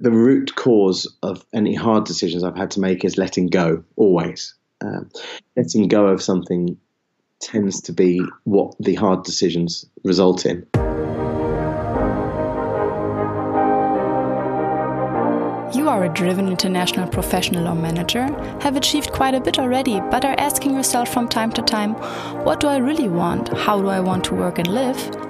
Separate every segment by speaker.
Speaker 1: the root cause of any hard decisions I've had to make is letting go, always. Um, letting go of something tends to be what the hard decisions result in.
Speaker 2: You are a driven international professional or manager, have achieved quite a bit already, but are asking yourself from time to time, what do I really want? How do I want to work and live?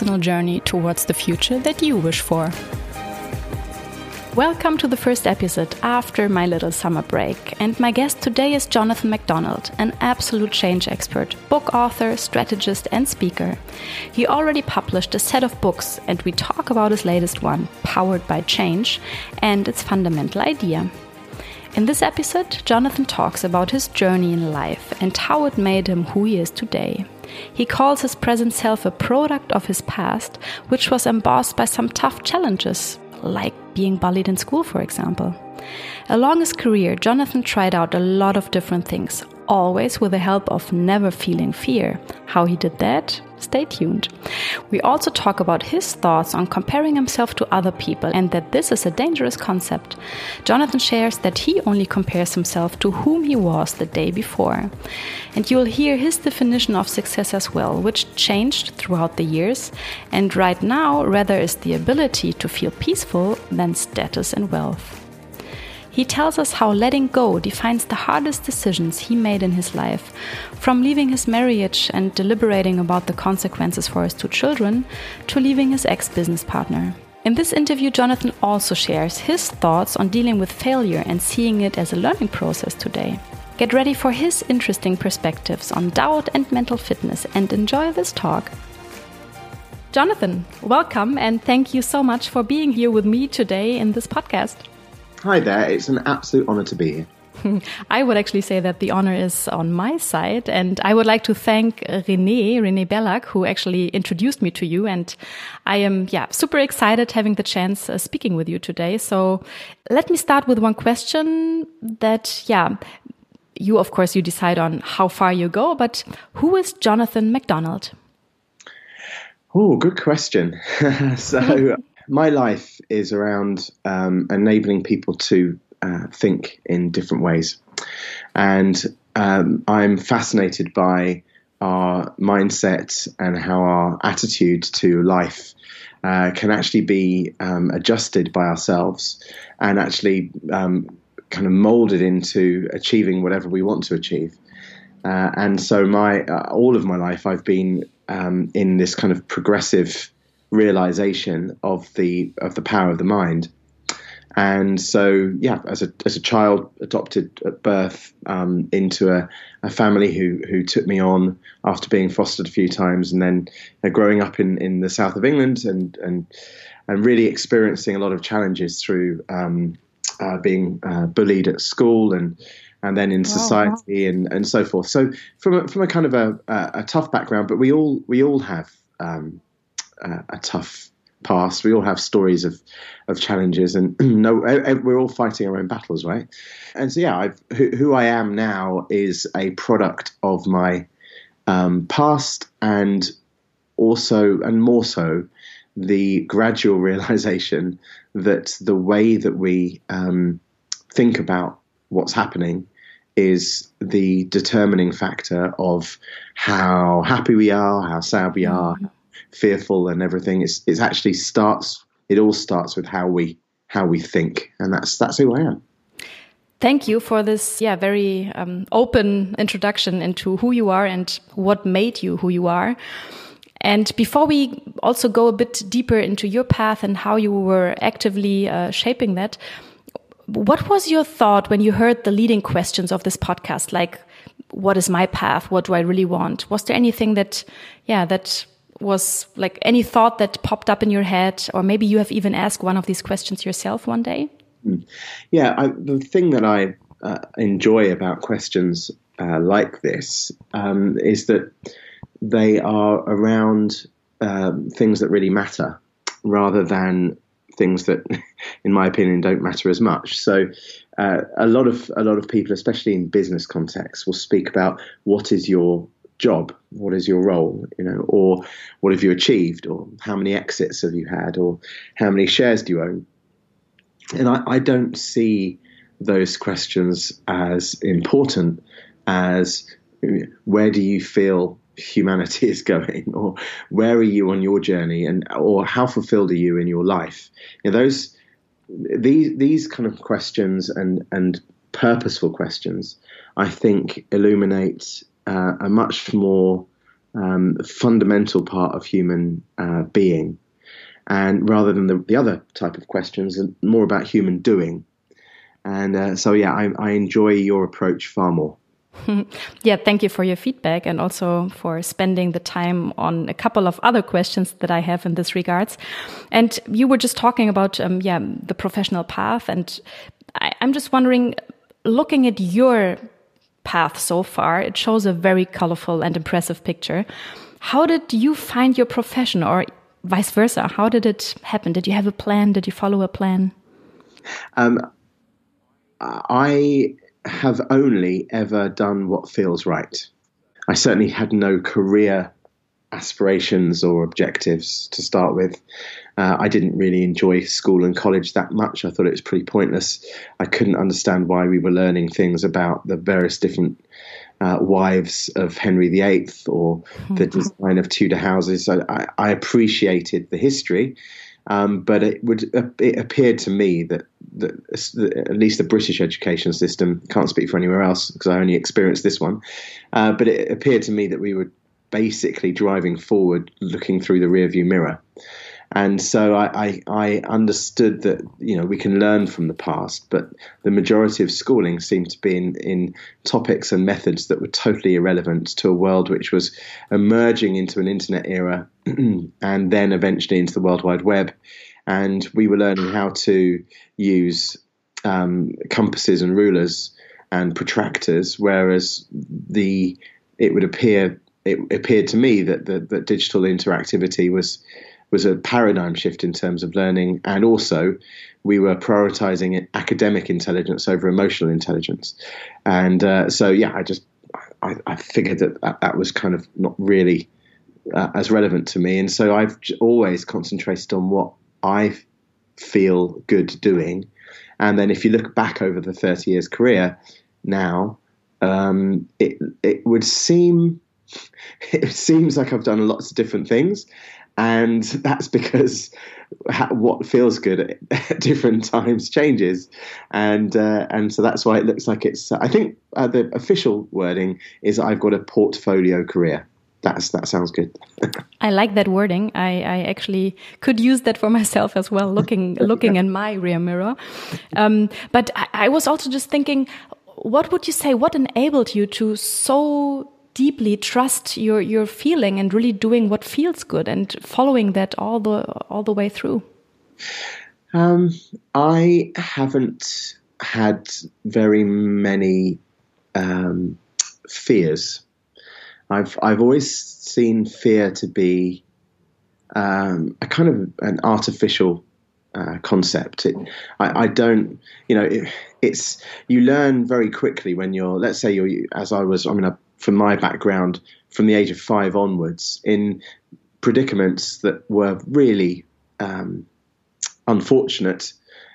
Speaker 2: journey towards the future that you wish for. Welcome to the first episode after my little summer break. And my guest today is Jonathan MacDonald, an absolute change expert, book author, strategist, and speaker. He already published a set of books, and we talk about his latest one, Powered by Change, and its fundamental idea. In this episode, Jonathan talks about his journey in life and how it made him who he is today. He calls his present self a product of his past, which was embossed by some tough challenges, like being bullied in school, for example. Along his career, Jonathan tried out a lot of different things, always with the help of never feeling fear. How he did that? Stay tuned. We also talk about his thoughts on comparing himself to other people and that this is a dangerous concept. Jonathan shares that he only compares himself to whom he was the day before. And you'll hear his definition of success as well, which changed throughout the years. And right now, rather is the ability to feel peaceful than status and wealth. He tells us how letting go defines the hardest decisions he made in his life, from leaving his marriage and deliberating about the consequences for his two children to leaving his ex business partner. In this interview, Jonathan also shares his thoughts on dealing with failure and seeing it as a learning process today. Get ready for his interesting perspectives on doubt and mental fitness and enjoy this talk. Jonathan, welcome and thank you so much for being here with me today in this podcast.
Speaker 1: Hi there, it's an absolute honor to be here.
Speaker 2: I would actually say that the honor is on my side. And I would like to thank Rene, Rene Bellac, who actually introduced me to you. And I am, yeah, super excited having the chance uh, speaking with you today. So let me start with one question that, yeah, you, of course, you decide on how far you go, but who is Jonathan MacDonald?
Speaker 1: Oh, good question. so my life is around um, enabling people to uh, think in different ways. And um, I'm fascinated by our mindset and how our attitude to life uh, can actually be um, adjusted by ourselves and actually um, kind of molded into achieving whatever we want to achieve. Uh, and so, my uh, all of my life, I've been um, in this kind of progressive realization of the of the power of the mind. And so, yeah, as a as a child, adopted at birth um, into a, a family who who took me on after being fostered a few times, and then uh, growing up in, in the south of England and and and really experiencing a lot of challenges through um, uh, being uh, bullied at school and and then in society oh, wow. and, and so forth. So from a, from a kind of a, a, a tough background, but we all we all have um, uh, a tough past. We all have stories of of challenges, and no, we're all fighting our own battles, right? And so, yeah, who, who, I am now is a product of my um, past, and also, and more so, the gradual realization that the way that we um, think about what's happening is the determining factor of how happy we are, how sad we are, mm-hmm fearful and everything. It's it's actually starts. It all starts with how we how we think, and that's that's who I am.
Speaker 2: Thank you for this, yeah, very um, open introduction into who you are and what made you who you are. And before we also go a bit deeper into your path and how you were actively uh, shaping that, what was your thought when you heard the leading questions of this podcast? Like, what is my path? What do I really want? Was there anything that, yeah, that was like any thought that popped up in your head, or maybe you have even asked one of these questions yourself one day?
Speaker 1: Yeah, I, the thing that I uh, enjoy about questions uh, like this um, is that they are around um, things that really matter rather than things that, in my opinion, don't matter as much. So, uh, a lot of a lot of people, especially in business contexts, will speak about what is your job, what is your role, you know, or what have you achieved, or how many exits have you had, or how many shares do you own. And I, I don't see those questions as important as where do you feel humanity is going or where are you on your journey and or how fulfilled are you in your life you know, those these these kind of questions and and purposeful questions i think illuminate uh, a much more um, fundamental part of human uh, being and rather than the, the other type of questions more about human doing and uh, so yeah I, I enjoy your approach far more
Speaker 2: yeah, thank you for your feedback and also for spending the time on a couple of other questions that I have in this regards. And you were just talking about, um, yeah, the professional path. And I, I'm just wondering, looking at your path so far, it shows a very colorful and impressive picture. How did you find your profession or vice versa? How did it happen? Did you have a plan? Did you follow a plan? Um,
Speaker 1: I have only ever done what feels right. I certainly had no career aspirations or objectives to start with. Uh, I didn't really enjoy school and college that much. I thought it was pretty pointless. I couldn't understand why we were learning things about the various different uh, wives of Henry VIII or the mm-hmm. design of Tudor houses. I, I appreciated the history, um, but it would it appeared to me that, that, at least the British education system can't speak for anywhere else because I only experienced this one. Uh, but it appeared to me that we were basically driving forward, looking through the rearview mirror. And so I, I, I, understood that you know we can learn from the past, but the majority of schooling seemed to be in, in topics and methods that were totally irrelevant to a world which was emerging into an internet era, and then eventually into the World Wide Web. And we were learning how to use um, compasses and rulers and protractors, whereas the it would appear it appeared to me that that, that digital interactivity was was a paradigm shift in terms of learning, and also we were prioritizing academic intelligence over emotional intelligence. And uh, so, yeah, I just I, I, figured that, that was kind of not really uh, as relevant to me, and so I've always concentrated on what I feel good doing. And then, if you look back over the thirty years career now, um, it it would seem it seems like I've done lots of different things, and that's because what feels good at different times changes, and uh, and so that's why it looks like it's. I think uh, the official wording is I've got a portfolio career. That's that sounds good.
Speaker 2: I like that wording. I, I actually could use that for myself as well. Looking looking in my rear mirror, um, but I, I was also just thinking, what would you say? What enabled you to so deeply trust your your feeling and really doing what feels good and following that all the all the way through?
Speaker 1: Um, I haven't had very many um, fears. I've I've always seen fear to be um, a kind of an artificial uh, concept. It, I, I, don't, you know, it, it's you learn very quickly when you're. Let's say you're, as I was. I mean, I from my background from the age of five onwards in predicaments that were really um, unfortunate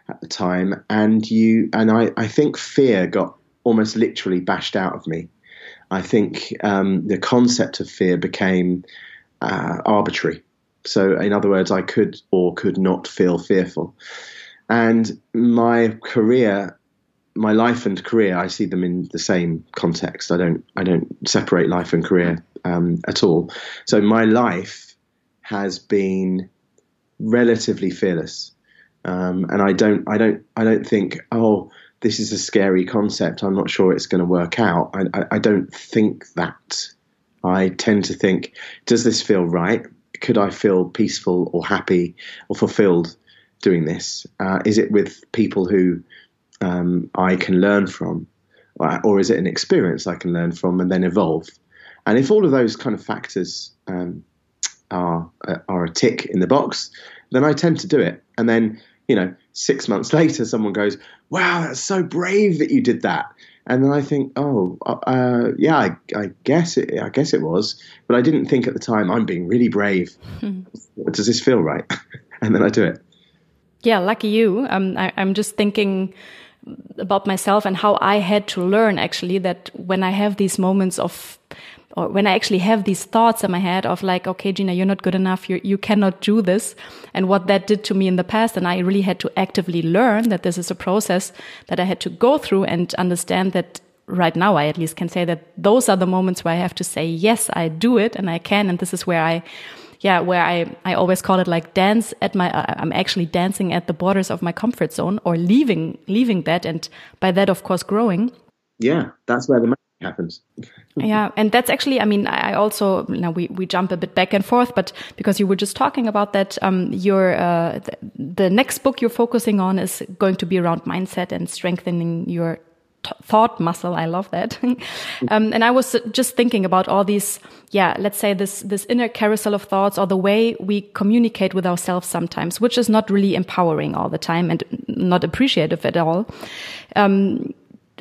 Speaker 1: at the time, and you and I, I think fear got almost literally bashed out of me. I think um, the concept of fear became uh, arbitrary. So, in other words, I could or could not feel fearful. And my career my life and career, I see them in the same context. I don't I don't separate life and career um, at all. So my life has been relatively fearless, um, and I don't I don't I don't think oh this is a scary concept. I'm not sure it's going to work out. I, I, I don't think that. I tend to think, does this feel right? Could I feel peaceful or happy or fulfilled doing this? Uh, is it with people who um, I can learn from, or is it an experience I can learn from and then evolve? And if all of those kind of factors um, are uh, are a tick in the box, then I tend to do it. And then you know, six months later, someone goes, "Wow, that's so brave that you did that." And then I think, oh, uh, uh, yeah, I, I, guess it. I guess it was, but I didn't think at the time I'm being really brave. Does this feel right? and then I do it.
Speaker 2: Yeah, lucky you. Um, I, I'm just thinking about myself and how I had to learn actually that when I have these moments of or when I actually have these thoughts in my head of like, okay, Gina, you're not good enough. You, you cannot do this. And what that did to me in the past. And I really had to actively learn that this is a process that I had to go through and understand that right now, I at least can say that those are the moments where I have to say, yes, I do it and I can. And this is where I, yeah, where I, I always call it like dance at my, uh, I'm actually dancing at the borders of my comfort zone or leaving, leaving that. And by that, of course, growing.
Speaker 1: Yeah, that's where the magic happens.
Speaker 2: yeah, and that's actually, I mean, I also now we we jump a bit back and forth, but because you were just talking about that, um, your uh, the, the next book you're focusing on is going to be around mindset and strengthening your thought muscle. I love that. um, and I was just thinking about all these, yeah, let's say this, this inner carousel of thoughts or the way we communicate with ourselves sometimes, which is not really empowering all the time and not appreciative at all. Um,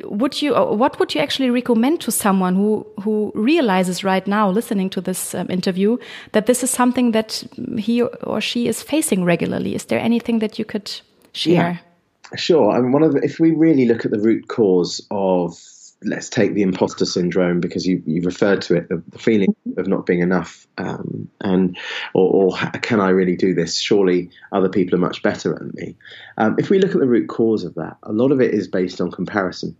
Speaker 2: would you what would you actually recommend to someone who who realizes right now listening to this um, interview that this is something that he or she is facing regularly is there anything that you could share
Speaker 1: yeah, sure i mean one of the, if we really look at the root cause of let's take the imposter syndrome because you, you referred to it the, the feeling of not being enough um, and or, or, can i really do this? Surely other people are much better than me. Um, if we look at the root cause of that a lot of it is based on comparison.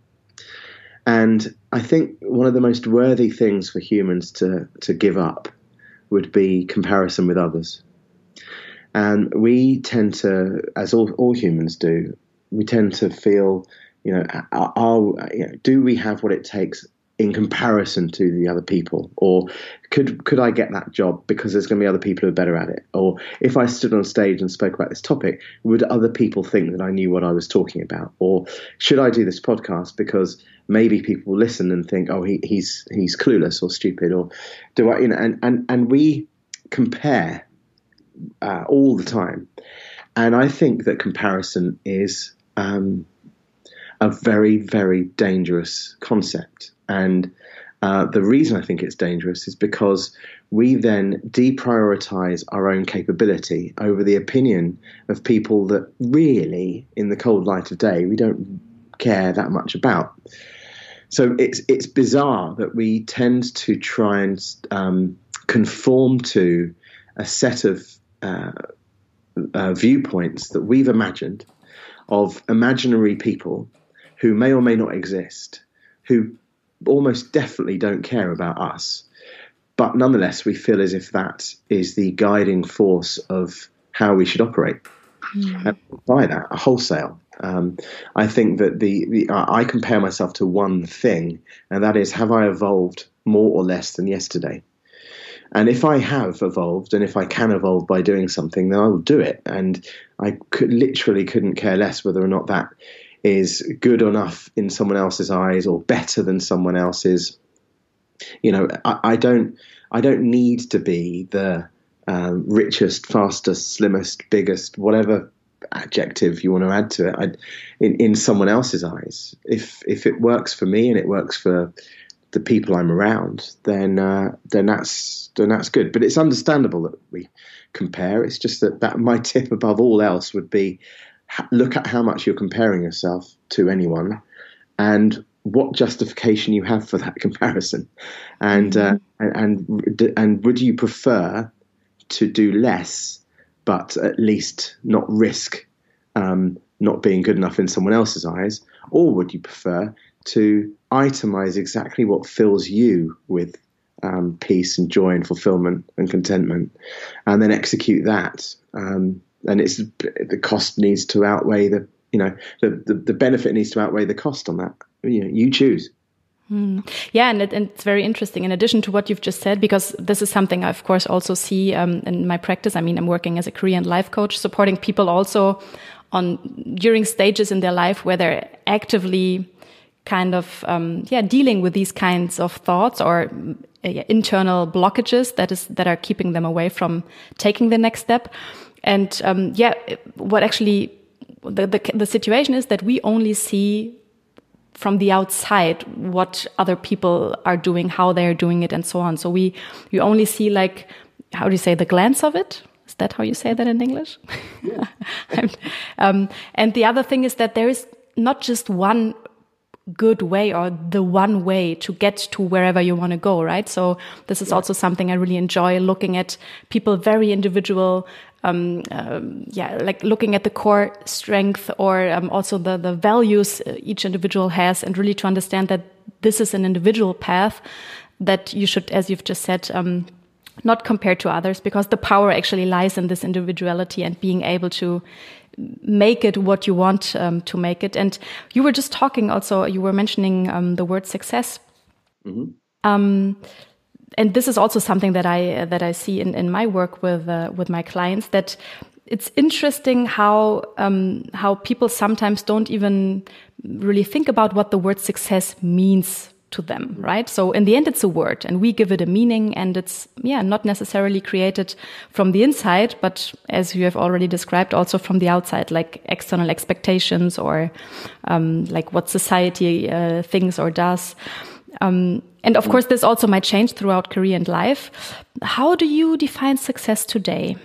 Speaker 1: And I think one of the most worthy things for humans to, to give up would be comparison with others. And we tend to, as all, all humans do, we tend to feel, you know, are, are, you know, do we have what it takes in comparison to the other people? Or could could I get that job because there's going to be other people who are better at it? Or if I stood on stage and spoke about this topic would other people think that I knew what I was talking about? Or should I do this podcast because maybe people listen and think oh he, he's he's clueless or stupid or do I you know and and and we compare uh, all the time. And I think that comparison is um, a very very dangerous concept and uh, the reason I think it's dangerous is because we then deprioritize our own capability over the opinion of people that really, in the cold light of day, we don't care that much about. So it's it's bizarre that we tend to try and um, conform to a set of uh, uh, viewpoints that we've imagined of imaginary people who may or may not exist, who almost definitely don't care about us. But nonetheless, we feel as if that is the guiding force of how we should operate. Mm. By that, wholesale. Um, I think that the, the uh, I compare myself to one thing, and that is have I evolved more or less than yesterday? And if I have evolved, and if I can evolve by doing something, then I will do it. And I could, literally couldn't care less whether or not that is good enough in someone else's eyes or better than someone else's. You know, I, I don't I don't need to be the um, richest, fastest, slimmest, biggest, whatever adjective you want to add to it I, in, in someone else's eyes. If if it works for me and it works for the people I'm around, then uh, then that's then that's good. But it's understandable that we compare. It's just that that my tip above all else would be look at how much you're comparing yourself to anyone and what justification you have for that comparison and uh, mm-hmm. and, and and would you prefer to do less but at least not risk um, not being good enough in someone else's eyes or would you prefer to itemize exactly what fills you with um, peace and joy and fulfillment and contentment and then execute that um, and it's the cost needs to outweigh the you know the, the, the benefit needs to outweigh the cost on that. You know, you choose.
Speaker 2: Mm. Yeah, and, it, and, it's very interesting. In addition to what you've just said, because this is something I, of course, also see um, in my practice. I mean, I'm working as a career and life coach, supporting people also on during stages in their life where they're actively kind of um, yeah dealing with these kinds of thoughts or uh, internal blockages that is that are keeping them away from taking the next step. And um, yeah, what actually the, the the situation is that we only see from the outside what other people are doing, how they're doing it, and so on. So we you only see like how do you say the glance of it? Is that how you say that in English? Yeah. um, and the other thing is that there is not just one good way or the one way to get to wherever you want to go, right? So this is yeah. also something I really enjoy looking at people very individual, um, um, yeah, like looking at the core strength or um, also the the values uh, each individual has, and really to understand that this is an individual path that you should, as you've just said. Um, not compare to others because the power actually lies in this individuality and being able to make it what you want um, to make it. And you were just talking also, you were mentioning um, the word success. Mm -hmm. um, and this is also something that I that I see in, in my work with uh, with my clients that it's interesting how um, how people sometimes don't even really think about what the word success means to them, right? So in the end, it's a word and we give it a meaning and it's, yeah, not necessarily created from the inside, but as you have already described, also from the outside, like external expectations or, um, like what society, uh, thinks or does. Um, and of course, this also might change throughout career and life. How do you define success today?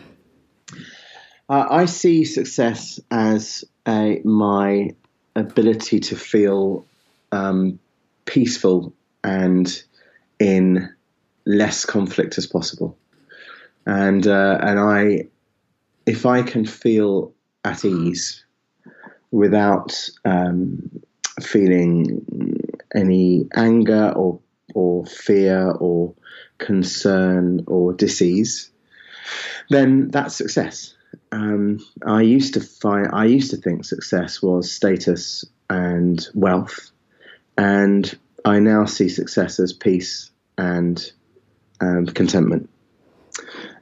Speaker 1: Uh, I see success as a, my ability to feel um, peaceful and in less conflict as possible. And uh, and I, if I can feel at ease without um, feeling any anger or or fear or concern or disease, then that's success. Um, I used to find I used to think success was status and wealth, and I now see success as peace and um, contentment.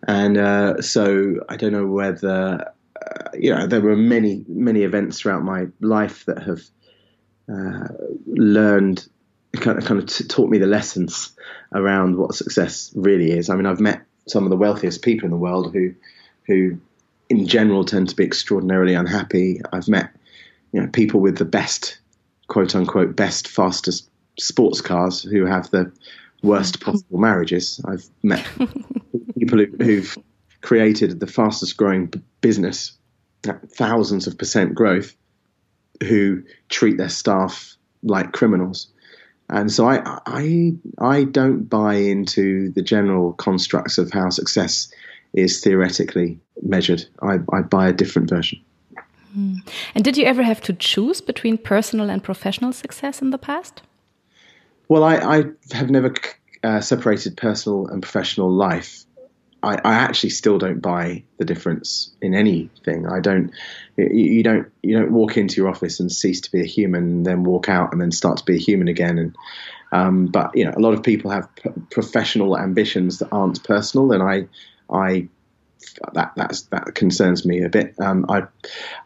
Speaker 1: And uh, so I don't know whether uh, you know there were many many events throughout my life that have uh, learned kind of, kind of t- taught me the lessons around what success really is. I mean, I've met some of the wealthiest people in the world who who in general tend to be extraordinarily unhappy. I've met you know people with the best quote unquote best fastest sports cars who have the worst possible marriages. I've met people who, have created the fastest growing business, uh, thousands of percent growth, who treat their staff like criminals. And so I, I, I don't buy into the general constructs of how success is theoretically measured. I, I buy a different version.
Speaker 2: Hmm. And did you ever have to choose between personal and professional success in the past?
Speaker 1: Well, I, I have never uh, separated personal and professional life. I, I, actually still don't buy the difference in anything. I don't. You, you, don't. You don't walk into your office and cease to be a human, and then walk out and then start to be a human again. And um, but you know, a lot of people have professional ambitions that aren't personal, and I, I that that's that concerns me a bit. Um, I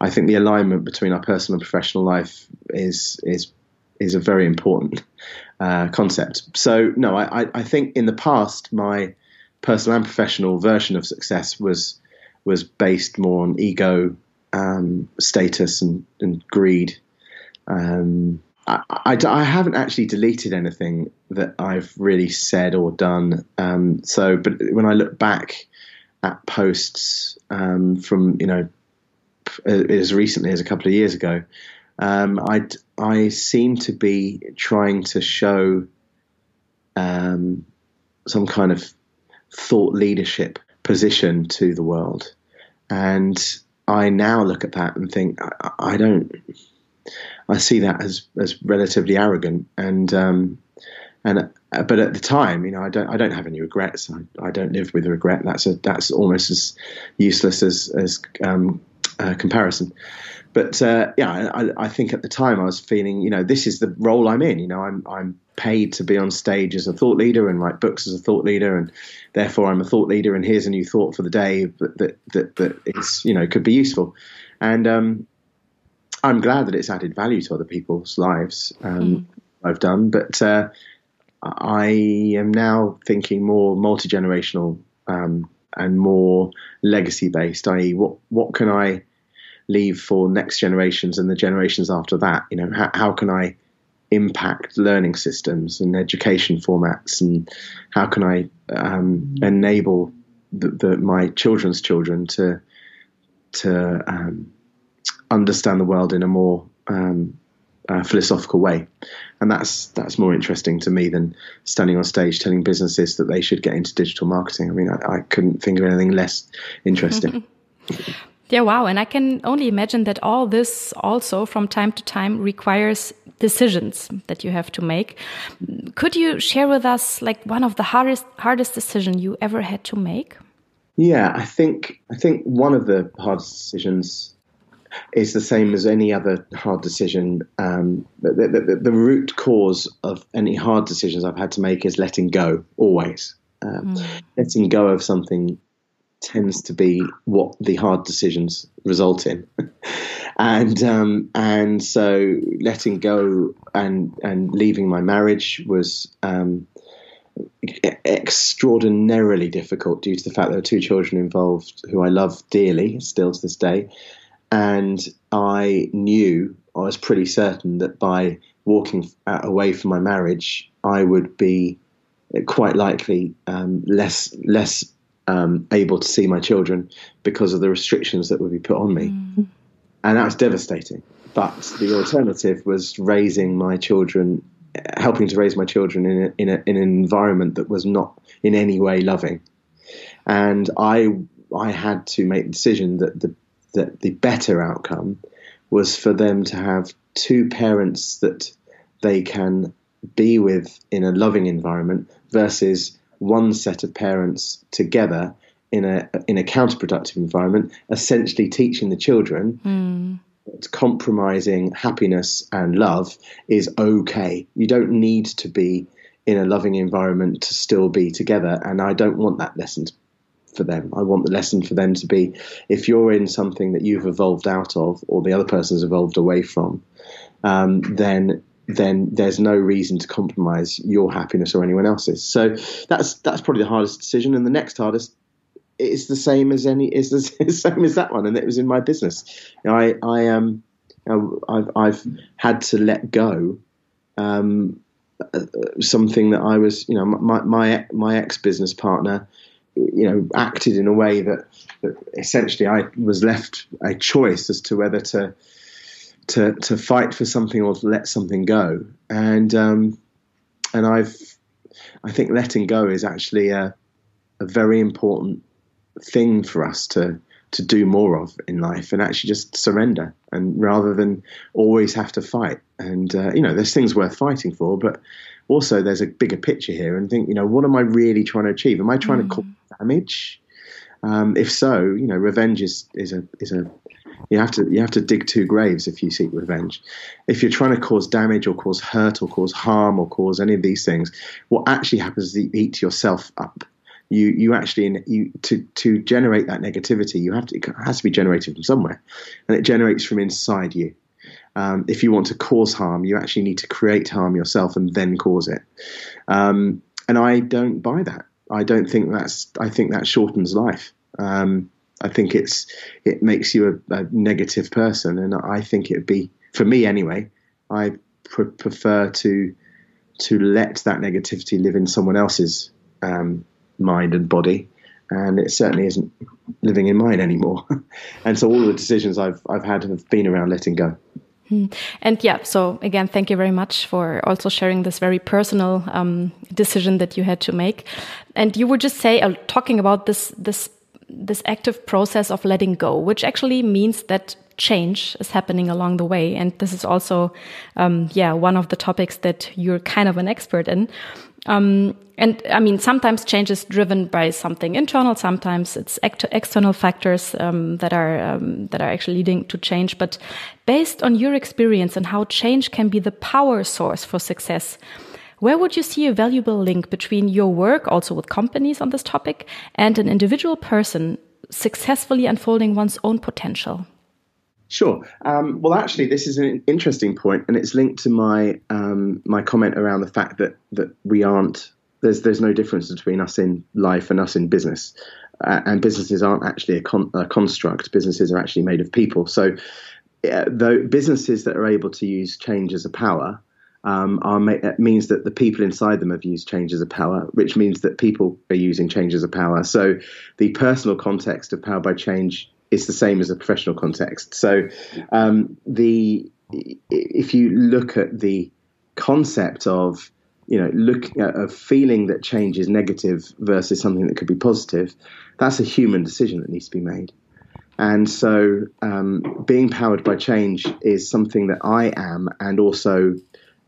Speaker 1: I think the alignment between our personal and professional life is is is a very important uh, concept. So no, I, I think in the past my personal and professional version of success was was based more on ego, um, status, and, and greed. Um, I, I, I, haven't actually deleted anything that I've really said or done. Um, so, but when I look back at posts um, from you know as recently as a couple of years ago, um, I I seem to be trying to show um, some kind of thought leadership position to the world, and I now look at that and think I, I don't. I see that as as relatively arrogant and um, and uh, but at the time, you know, I don't I don't have any regrets. I, I don't live with regret. That's a that's almost as useless as as um, uh, comparison. But uh, yeah, I, I, think at the time I was feeling, you know, this is the role I'm in. You know, I'm I'm paid to be on stage as a thought leader and write books as a thought leader, and therefore I'm a thought leader. And here's a new thought for the day that that that, that it's you know could be useful. And um, I'm glad that it's added value to other people's lives. Um, mm. I've done, but uh, I am now thinking more multi generational um, and more legacy based. I.e., what what can I leave for next generations and the generations after that? You know, how, how can I impact learning systems and education formats, and how can I um, enable the, the, my children's children to to um, understand the world in a more um, uh, philosophical way, and that's that's more interesting to me than standing on stage telling businesses that they should get into digital marketing. I mean, I, I couldn't think of anything less interesting.
Speaker 2: yeah, wow! And I can only imagine that all this also, from time to time, requires decisions that you have to make. Could you share with us, like, one of the hardest hardest decision you ever had to make?
Speaker 1: Yeah, I think I think one of the hardest decisions is the same as any other hard decision. Um, the, the, the, root cause of any hard decisions I've had to make is letting go, always. Um, mm. Letting go of something tends to be what the hard decisions result in. and um, and so letting go and and leaving my marriage was um, extraordinarily difficult due to the fact there were two children involved who I love dearly still to this day and I knew, I was pretty certain that by walking away from my marriage, I would be quite likely um, less less um, able to see my children because of the restrictions that would be put on me, mm. and that was devastating. But the alternative was raising my children, helping to raise my children in a, in, a, in an environment that was not in any way loving, and I I had to make the decision that the that the better outcome was for them to have two parents that they can be with in a loving environment versus one set of parents together in a in a counterproductive environment, essentially teaching the children mm. that compromising happiness and love is okay. You don't need to be in a loving environment to still be together, and I don't want that lesson for them. I want the lesson for them to be if you're in something that you've evolved out of or the other person's evolved away from, um, then then there's no reason to compromise your happiness or anyone else's. So that's that's probably the hardest decision, and the next hardest is the same as any is the same as that one, and it was in my business. I I um I've I've had to let go um, uh, something that I was you know my my my ex business partner you know, acted in a way that, that essentially I was left a choice as to whether to to to fight for something or to let something go. And um, and I've I think letting go is actually a a very important thing for us to to do more of in life and actually just surrender and rather than always have to fight and uh, you know there's things worth fighting for but also there's a bigger picture here and think you know what am i really trying to achieve am i trying mm. to cause damage um, if so you know revenge is is a is a you have to you have to dig two graves if you seek revenge. If you're trying to cause damage or cause hurt or cause harm or cause any of these things, what actually happens is you eat yourself up you you actually you to to generate that negativity you have to it has to be generated from somewhere and it generates from inside you um, if you want to cause harm you actually need to create harm yourself and then cause it. Um, and i don't buy that. I don't think that's i think that shortens life. Um, i think it's it makes you a, a, negative person. And i think it'd be for me anyway i pr- prefer to to let that negativity live in someone else's um, mind and body, and it certainly isn't living in mine anymore. and so all the decisions I've I've had have been around letting go.
Speaker 2: Hmm. And yeah, so again, thank you very much for also sharing this very personal um, decision that you had to make. And you would just say, uh, talking about this this this active process of letting go, which actually means that change is happening along the way. And this is also, um, yeah, one of the topics that you're kind of an expert in. Um, and I mean, sometimes change is driven by something internal. Sometimes it's external factors um, that are um, that are actually leading to change. But based on your experience and how change can be the power source for success, where would you see a valuable link between your work, also with companies on this topic, and an individual person successfully unfolding one's own potential?
Speaker 1: Sure. Um, well, actually, this is an interesting point, and it's linked to my um, my comment around the fact that that we aren't there's there's no difference between us in life and us in business, uh, and businesses aren't actually a, con- a, construct. Businesses are actually made of people. So, uh, though businesses that are able to use change as a power. Um, are ma- means that the people inside them have used change as a power, which means that people are using change as a power. So, the personal context of power by change is the same as a professional context. So um, the if you look at the concept of you know look at a feeling that change is negative versus something that could be positive, that's a human decision that needs to be made. And so, um, being powered by change is something that I am, and also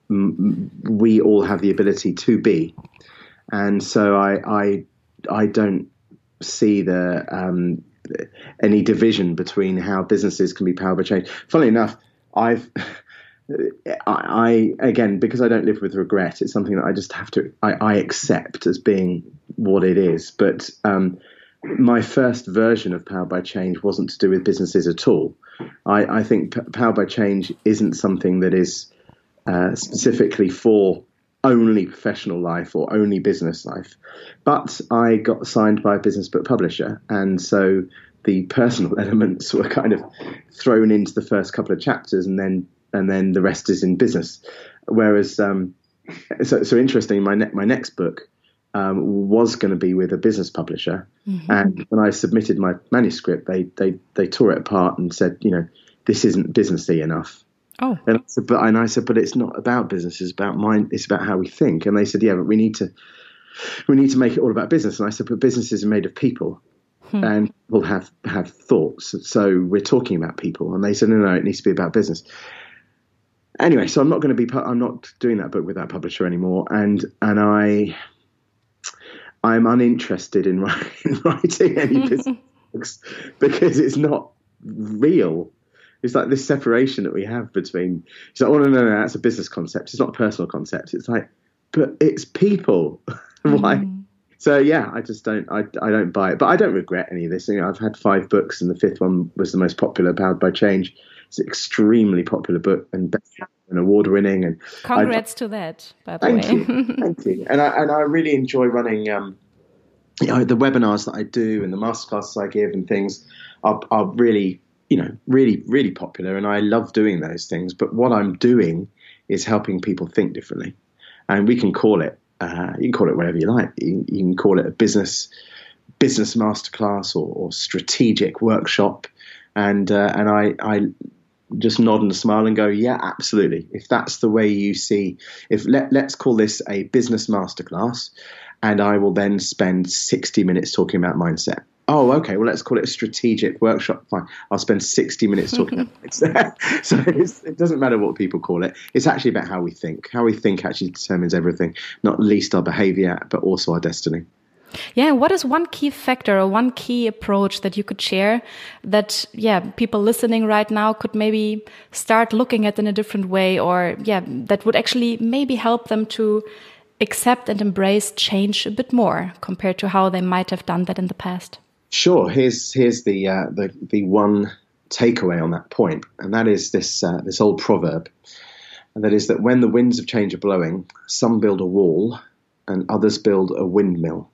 Speaker 1: m- we all have the ability to be. And so, I I, I don't see the um, any division between how businesses can be powered by change. Funnily enough, I've I, I, again because I don't live with regret. It's something that I just have to I, I accept as being what it is. But um, my first version of Powered by Change wasn't to do with businesses at all. I, I think P- by Change isn't something that is uh, specifically for only professional life or only business life. But I got signed by a business book publisher, and so the personal elements were kind of thrown into the first couple of chapters, and then and then the rest is in business. Whereas, um, so so interesting. My ne- my next book um, was going to be with a business publisher, mm-hmm. and when I submitted my manuscript, they they they tore it apart and said, you know, this isn't businessy enough.
Speaker 2: Oh.
Speaker 1: And I said, but and I said, but it's not about business. It's about mind. It's about how we think. And they said, yeah, but we need to we need to make it all about business. And I said, but businesses are made of people. Hmm. And will have have thoughts. So we're talking about people, and they said, no, no, it needs to be about business. Anyway, so I'm not going to be. I'm not doing that book with that publisher anymore, and and I, I'm uninterested in writing, writing any business books because it's not real. It's like this separation that we have between. It's like, oh no, no, no, that's a business concept. It's not a personal concept. It's like, but it's people. Why? Mm. So yeah, I just don't. I, I don't buy it, but I don't regret any of this. You know, I've had five books, and the fifth one was the most popular, Powered by Change. It's an extremely popular book and and award winning. And
Speaker 2: congrats I, to that, by the
Speaker 1: thank
Speaker 2: way.
Speaker 1: You, thank you. And I and I really enjoy running. Um, you know, the webinars that I do and the masterclasses I give and things are, are really you know, really, really popular, and I love doing those things. But what I'm doing is helping people think differently, and we can call it. Uh, you can call it whatever you like. You, you, can call it a business business masterclass or, or strategic workshop, and uh, and I I just nod and smile and go, yeah, absolutely. If that's the way you see, if let let's call this a business masterclass, and I will then spend 60 minutes talking about mindset oh, okay, well, let's call it a strategic workshop. Fine. I'll spend 60 minutes talking about it. so it doesn't matter what people call it. It's actually about how we think. How we think actually determines everything, not least our behavior, but also our destiny.
Speaker 2: Yeah, what is one key factor or one key approach that you could share that, yeah, people listening right now could maybe start looking at in a different way or, yeah, that would actually maybe help them to accept and embrace change a bit more compared to how they might have done that in the past?
Speaker 1: Sure. Here's here's the uh, the the one takeaway on that point, and that is this uh, this old proverb, and that is that when the winds of change are blowing, some build a wall, and others build a windmill.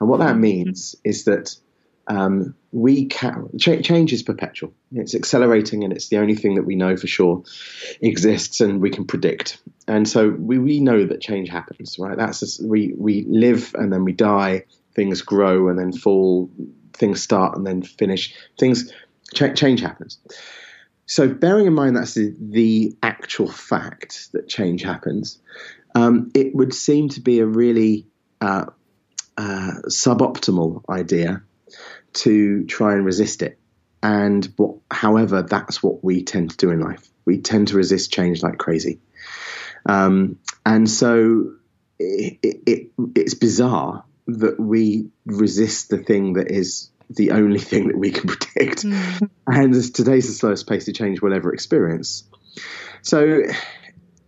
Speaker 1: And what that means is that um, we can ch- change is perpetual. It's accelerating, and it's the only thing that we know for sure exists, and we can predict. And so we, we know that change happens, right? That's just, we we live and then we die things grow and then fall, things start and then finish. Things ch- change happens. So, bearing in mind that's the, the actual fact that change happens, um, it would seem to be a really uh, uh, suboptimal idea to try and resist it. And what, however, that's what we tend to do in life. We tend to resist change like crazy. Um, and so it, it, it's bizarre that we resist the thing that is the only thing that we can predict. Mm. And today's the slowest pace of change we'll ever experience. So,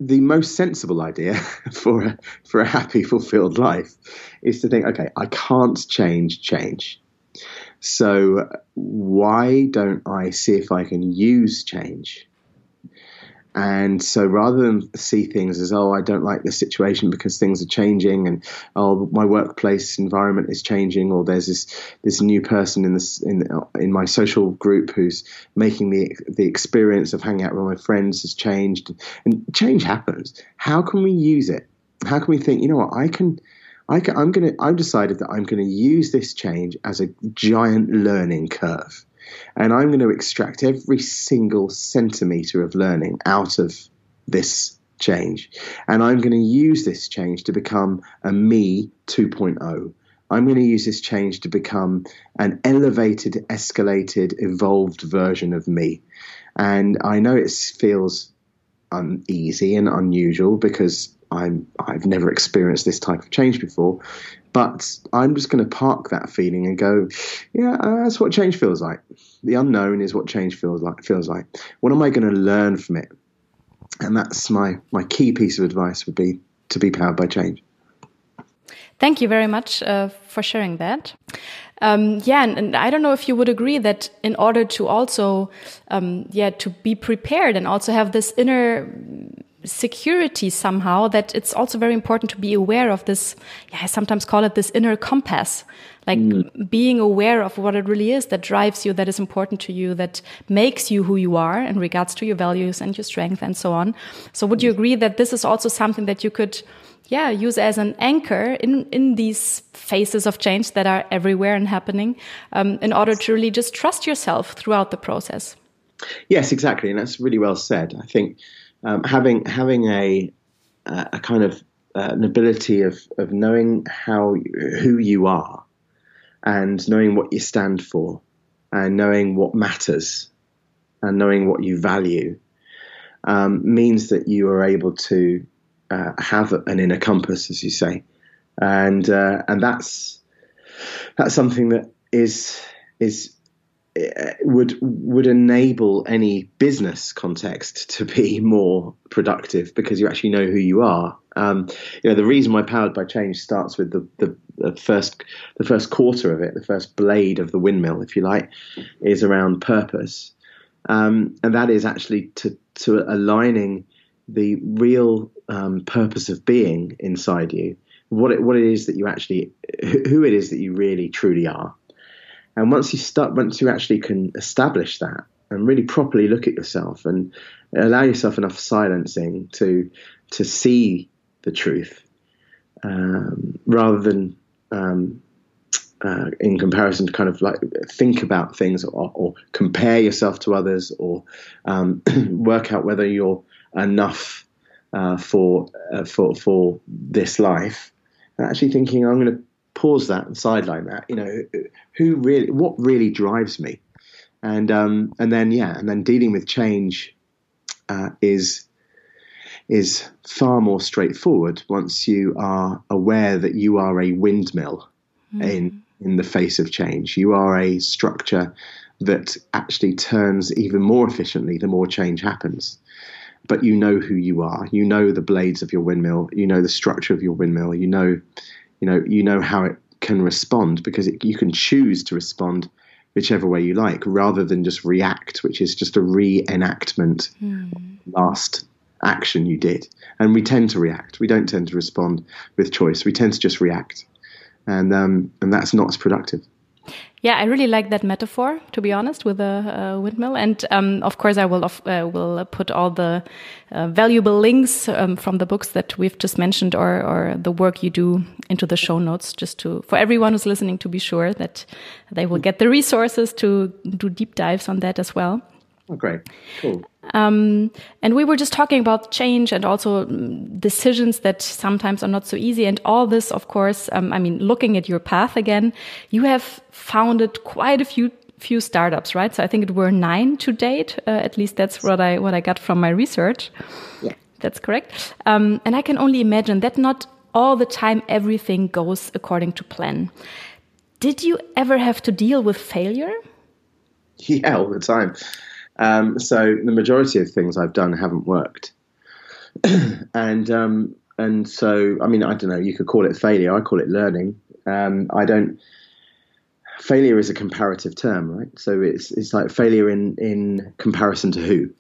Speaker 1: the most sensible idea for a, for a happy, fulfilled life is to think, okay, I can't change change. So, why don't I see if I can use change and so rather than see things as, oh, I don't like this situation because things are changing and, oh, my workplace environment is changing or there's this, this new person in this, in, in my social group who's making the, the experience of hanging out with my friends has changed and change happens. How can we use it? How can we think, you know what, I can, I can, I'm going to, I've decided that I'm going to use this change as a giant learning curve and I'm going to extract every single centimeter of learning out of this change. And I'm going to use this change to become a me 2.0. I'm going to use this change to become an elevated, escalated, evolved version of me. And I know it feels uneasy and unusual because I'm I've never experienced this type of change before, but I'm just going to park that feeling and go, yeah, uh, that's what change feels like. The unknown is what change feels like. Feels like. What am I going to learn from it? And that's my my key piece of advice would be to be powered by change.
Speaker 2: Thank you very much uh, for sharing that. Um, yeah, and, and, I don't know if you would agree that in order to also, um, yeah, to be prepared and also have this inner security somehow that it's also very important to be aware of this yeah, i sometimes call it this inner compass. Like mm. being aware of what it really is that drives you that is important to you that makes you who you are in regards to your values and your strength and so on. So would you agree that this is also something that you could yeah use as an anchor in in these phases of change that are everywhere and happening um, in order to really just trust yourself throughout the process?
Speaker 1: Yes exactly and that's really well said. I think um, having having a a kind of uh, an ability of of knowing how who you are and knowing what you stand for and knowing what matters and knowing what you value um, means that you are able to uh, have an inner compass, as you say, and uh, and that's that's something that is is would would enable any business context to be more productive because you actually know who you are. Um, you know the reason why powered by change starts with the, the, the first the first quarter of it, the first blade of the windmill, if you like, is around purpose, um, and that is actually to to aligning the real um, purpose of being inside you, what it what it is that you actually who it is that you really truly are and once you start, once you actually can establish that and really properly look at yourself and allow yourself enough silencing to to see the truth, um, rather than um, uh, in comparison to kind of like think about things or, or compare yourself to others or um, work out whether you're enough uh, for uh, for for this life. Actually, thinking I'm going to pause that and sideline that. You know, who really, what really drives me, and um, and then yeah, and then dealing with change uh, is is far more straightforward once you are aware that you are a windmill mm. in in the face of change. You are a structure that actually turns even more efficiently the more change happens. But you know who you are. You know the blades of your windmill. You know the structure of your windmill. You know you know you know how it can respond because it, you can choose to respond whichever way you like rather than just react which is just a reenactment mm. last action you did. And we tend to react. We don't tend to respond with choice. We tend to just react. And um, and that's not as productive
Speaker 2: yeah, I really like that metaphor, to be honest, with a, windmill. And um, of course, I will uh, will put all the uh, valuable links um, from the books that we've just mentioned, or or the work you do, into the show notes, just to for everyone who's listening to be sure that they will get the resources to do deep dives on that as well.
Speaker 1: Oh, great, cool.
Speaker 2: Um, and we were just talking about change and also mm, decisions that sometimes are not so easy. And all this, of course, um, I mean, looking at your path again, you have founded quite a few few startups, right? So I think it were nine to date. Uh, at least that's what I what I got from my research. Yeah, that's correct. Um, and I can only imagine that not all the time everything goes according to plan. Did you ever have to deal with failure?
Speaker 1: Yeah, all the time. Um, so the majority of things I've done haven't worked, and um, and so I mean I don't know. You could call it failure. I call it learning. Um, I don't. Failure is a comparative term, right? So it's it's like failure in in comparison to who?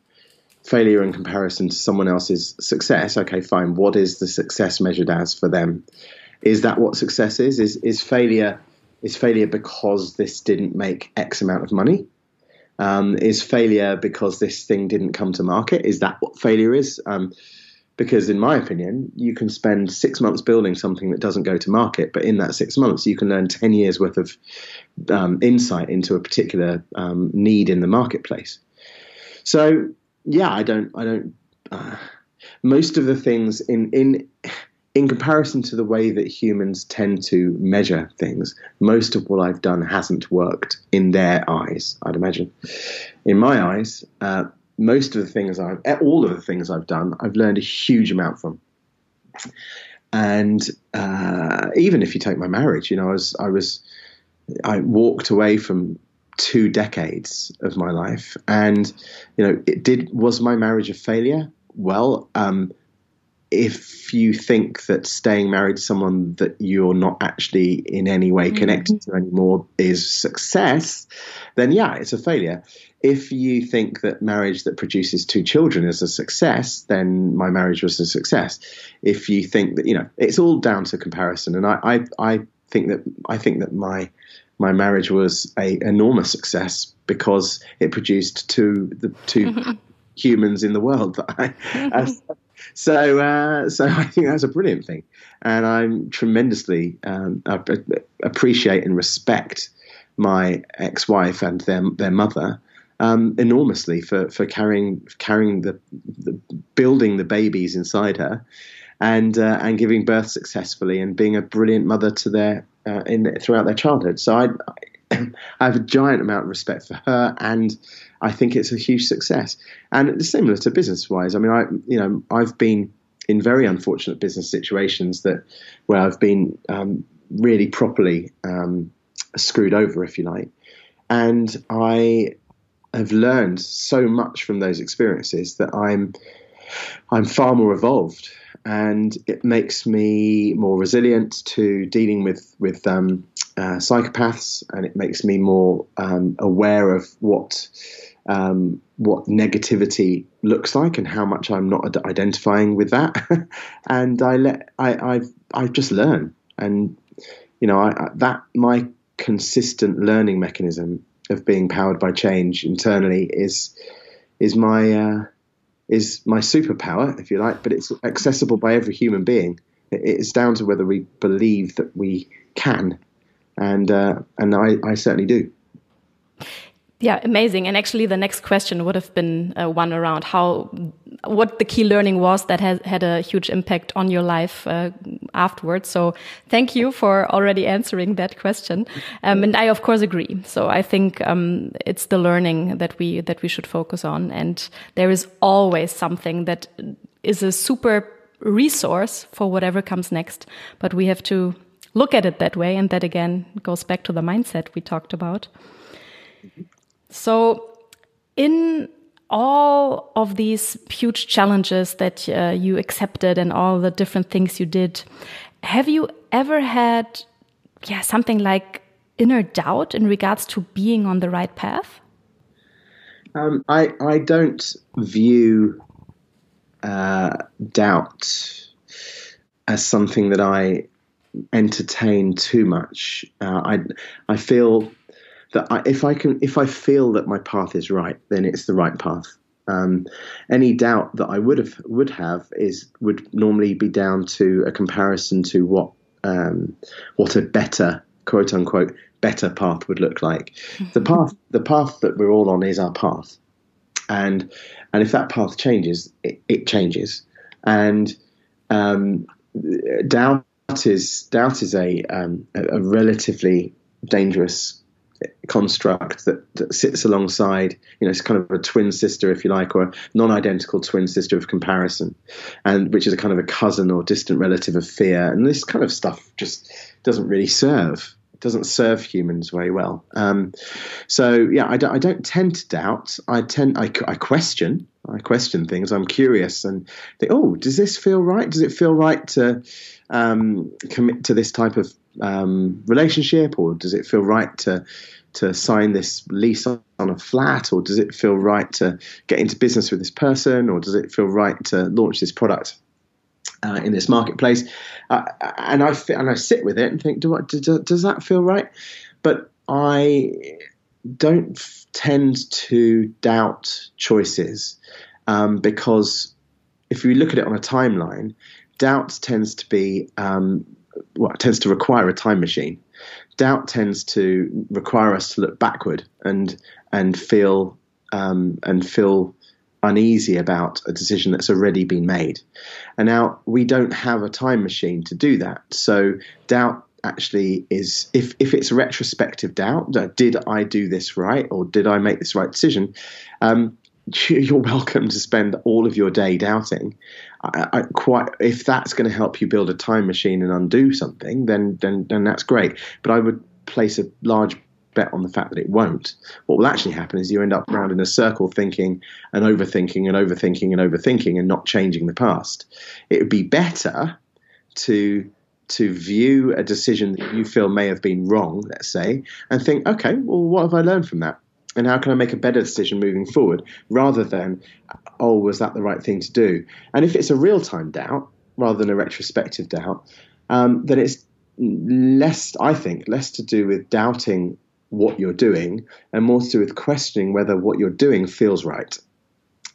Speaker 1: Failure in comparison to someone else's success. Okay, fine. What is the success measured as for them? Is that what success is? Is is failure? Is failure because this didn't make X amount of money? Um, is failure because this thing didn't come to market? Is that what failure is? Um, because, in my opinion, you can spend six months building something that doesn't go to market, but in that six months, you can learn 10 years worth of um, insight into a particular um, need in the marketplace. So, yeah, I don't, I don't, uh, most of the things in, in, in comparison to the way that humans tend to measure things, most of what I've done hasn't worked in their eyes, I'd imagine. In my eyes, uh, most of the things I've, all of the things I've done, I've learned a huge amount from. And uh, even if you take my marriage, you know, I was, I was, I walked away from two decades of my life, and you know, it did was my marriage a failure? Well, um, if you think that staying married to someone that you're not actually in any way mm-hmm. connected mm-hmm. to anymore is success, then yeah, it's a failure. If you think that marriage that produces two children is a success, then my marriage was a success. If you think that you know, it's all down to comparison, and I I, I think that I think that my my marriage was a enormous success because it produced two the 2 mm-hmm. humans in the world that I, mm-hmm. So, uh, so I think that's a brilliant thing, and I'm tremendously um, appreciate and respect my ex-wife and their their mother um, enormously for for carrying carrying the, the, building the babies inside her, and uh, and giving birth successfully and being a brilliant mother to their uh, in throughout their childhood. So I I have a giant amount of respect for her, and I think it's a huge success. And it's similar to business wise, I mean, I you know I've been in very unfortunate business situations that where I've been um, really properly um, screwed over, if you like, and I have learned so much from those experiences that I'm I'm far more evolved and it makes me more resilient to dealing with with um, uh, psychopaths, and it makes me more um, aware of what um, what negativity looks like and how much I'm not identifying with that. and I let I I've I just learn, and you know I, I, that my consistent learning mechanism of being powered by change internally is is my uh, is my superpower, if you like, but it's accessible by every human being. It's down to whether we believe that we can, and uh, and I, I certainly do.
Speaker 2: Yeah, amazing. And actually, the next question would have been uh, one around how, what the key learning was that has had a huge impact on your life uh, afterwards. So thank you for already answering that question. Um, and I, of course, agree. So I think um, it's the learning that we that we should focus on. And there is always something that is a super resource for whatever comes next. But we have to look at it that way. And that again goes back to the mindset we talked about. So, in all of these huge challenges that uh, you accepted and all the different things you did, have you ever had, yeah, something like inner doubt in regards to being on the right path?
Speaker 1: Um, I I don't view uh, doubt as something that I entertain too much. Uh, I I feel that I, if I can, if I feel that my path is right, then it's the right path. Um, any doubt that I would have would have is would normally be down to a comparison to what um, what a better quote unquote better path would look like. the path the path that we're all on is our path, and and if that path changes, it, it changes, and um, doubt is doubt is a, um, a, a relatively dangerous construct that, that, sits alongside, you know, it's kind of a twin sister, if you like, or a non-identical twin sister of comparison, and which is a kind of a cousin or distant relative of fear. And this kind of stuff just doesn't really serve doesn't serve humans very well. Um, so yeah, I don't, I don't tend to doubt. I tend I, I question. I question things. I'm curious and think, oh, does this feel right? Does it feel right to um, commit to this type of um, relationship, or does it feel right to to sign this lease on a flat, or does it feel right to get into business with this person, or does it feel right to launch this product uh, in this marketplace? Uh, and I and I sit with it and think, do I, do, does that feel right? But I don't tend to doubt choices um, because if you look at it on a timeline, doubt tends to be um, well, tends to require a time machine. Doubt tends to require us to look backward and and feel um, and feel uneasy about a decision that's already been made. And now we don't have a time machine to do that. So doubt actually is if if it's retrospective doubt, did I do this right or did I make this right decision? Um, you're welcome to spend all of your day doubting. I, I quite if that's going to help you build a time machine and undo something, then then then that's great. But I would place a large bet on the fact that it won't. What will actually happen is you end up around in a circle thinking and overthinking and overthinking and overthinking and not changing the past. It would be better to to view a decision that you feel may have been wrong, let's say, and think, okay, well, what have I learned from that? and how can I make a better decision moving forward rather than, oh, was that the right thing to do? And if it's a real time doubt rather than a retrospective doubt, um, then it's less, I think, less to do with doubting what you're doing and more to do with questioning whether what you're doing feels right.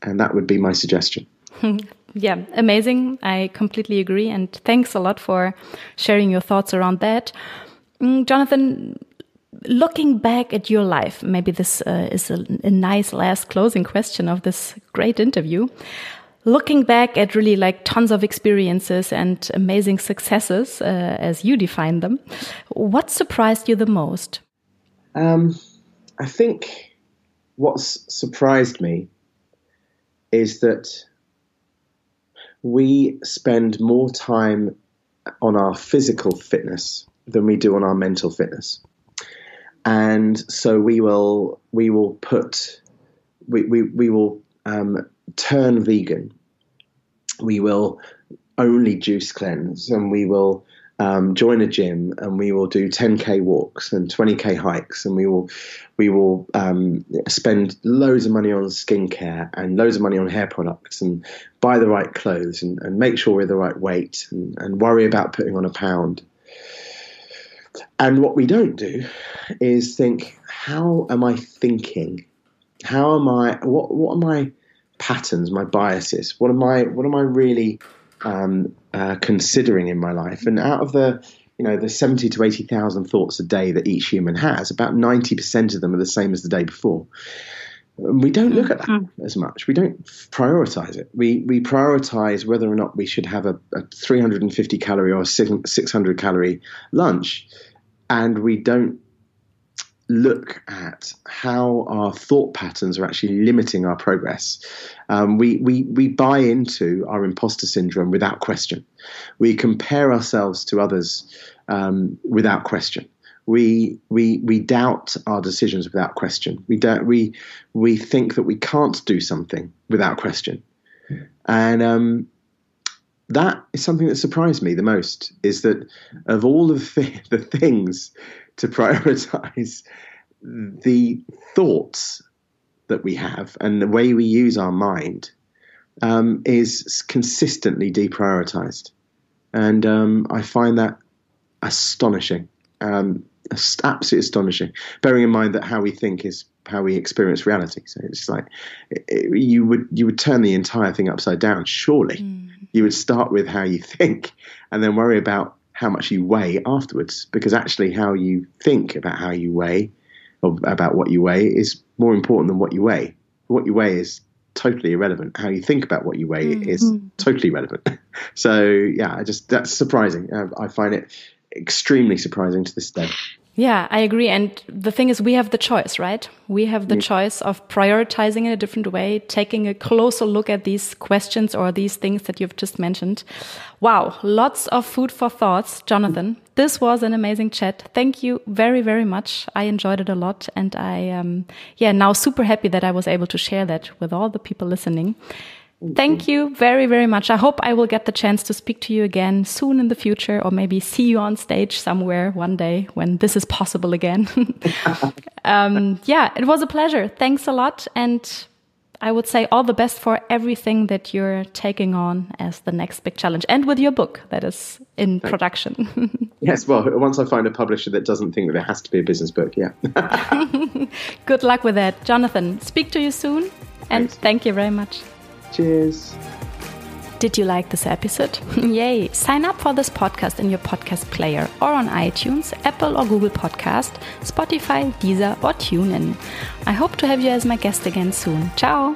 Speaker 1: And that would be my suggestion.
Speaker 2: yeah, amazing. I completely agree. And thanks a lot for sharing your thoughts around that. Mm, Jonathan, looking back at your life, maybe this uh, is a, a, nice last closing question of this great interview. Looking back at really like tons of experiences and amazing successes, uh, as you define them, what surprised you the most?
Speaker 1: Um, I think what's surprised me is that we spend more time on our physical fitness than we do on our mental fitness and so we will we will put we we, we will um, turn vegan. We will only juice cleanse, and we will um, join a gym, and we will do 10k walks and 20k hikes, and we will we will um, spend loads of money on skincare and loads of money on hair products, and buy the right clothes, and, and make sure we're the right weight, and, and worry about putting on a pound. And what we don't do is think, how am I thinking? How am I? What what are my patterns, my biases? What am I? What am I really um, uh, considering in my life? And out of the you know the seventy to eighty thousand thoughts a day that each human has, about ninety percent of them are the same as the day before. We don't look at that mm-hmm. as much. We don't prioritize it. We we prioritize whether or not we should have a, a 350 calorie or 600 calorie lunch, and we don't look at how our thought patterns are actually limiting our progress. Um, we, we, we buy into our imposter syndrome without question. We compare ourselves to others um, without question. We, we, we doubt our decisions without question. We, don't, we, we think that we can't do something without question. And um, that is something that surprised me the most is that of all of the, the things to prioritize, the thoughts that we have and the way we use our mind um, is consistently deprioritized. And um, I find that astonishing, um, absolutely astonishing, bearing in mind that how we think is how we experience reality. So it's like it, it, you would you would turn the entire thing upside down. Surely, mm you would start with how you think and then worry about how much you weigh afterwards. Because actually, how you think about how you weigh or about what you weigh is more important than what you weigh. What you weigh is totally irrelevant. How you think about what you weigh mm-hmm. is totally relevant. so yeah, I just that's surprising. I find it extremely surprising to this day.
Speaker 2: Yeah, I agree. And the thing is, we have the choice, right? We have the mm. choice of prioritizing in a different way, taking a closer look at these questions or these things that you've just mentioned. Wow, lots of food for thoughts, Jonathan. Mm. This was an amazing chat. Thank you very, very much. I enjoyed it a lot. And I am, yeah, now super happy that I was able to share that with all the people listening. Thank you very, very much. I hope I will get the chance to speak to you again soon in the future, or maybe see you on stage somewhere one day when this is possible again. um, yeah, it was a pleasure. Thanks a lot. And I would say all the best for everything that you're taking on as the next big challenge and with your book that is in Thanks. production.
Speaker 1: yes, well, once I find a publisher that doesn't think that it has to be a business book, yeah.
Speaker 2: Good luck with that. Jonathan, speak to you soon. And Thanks. thank you very much.
Speaker 1: Cheers.
Speaker 2: Did you like this episode? Yay! Sign up for this podcast in your podcast player or on iTunes, Apple or Google Podcast, Spotify, Deezer, or TuneIn. I hope to have you as my guest again soon. Ciao!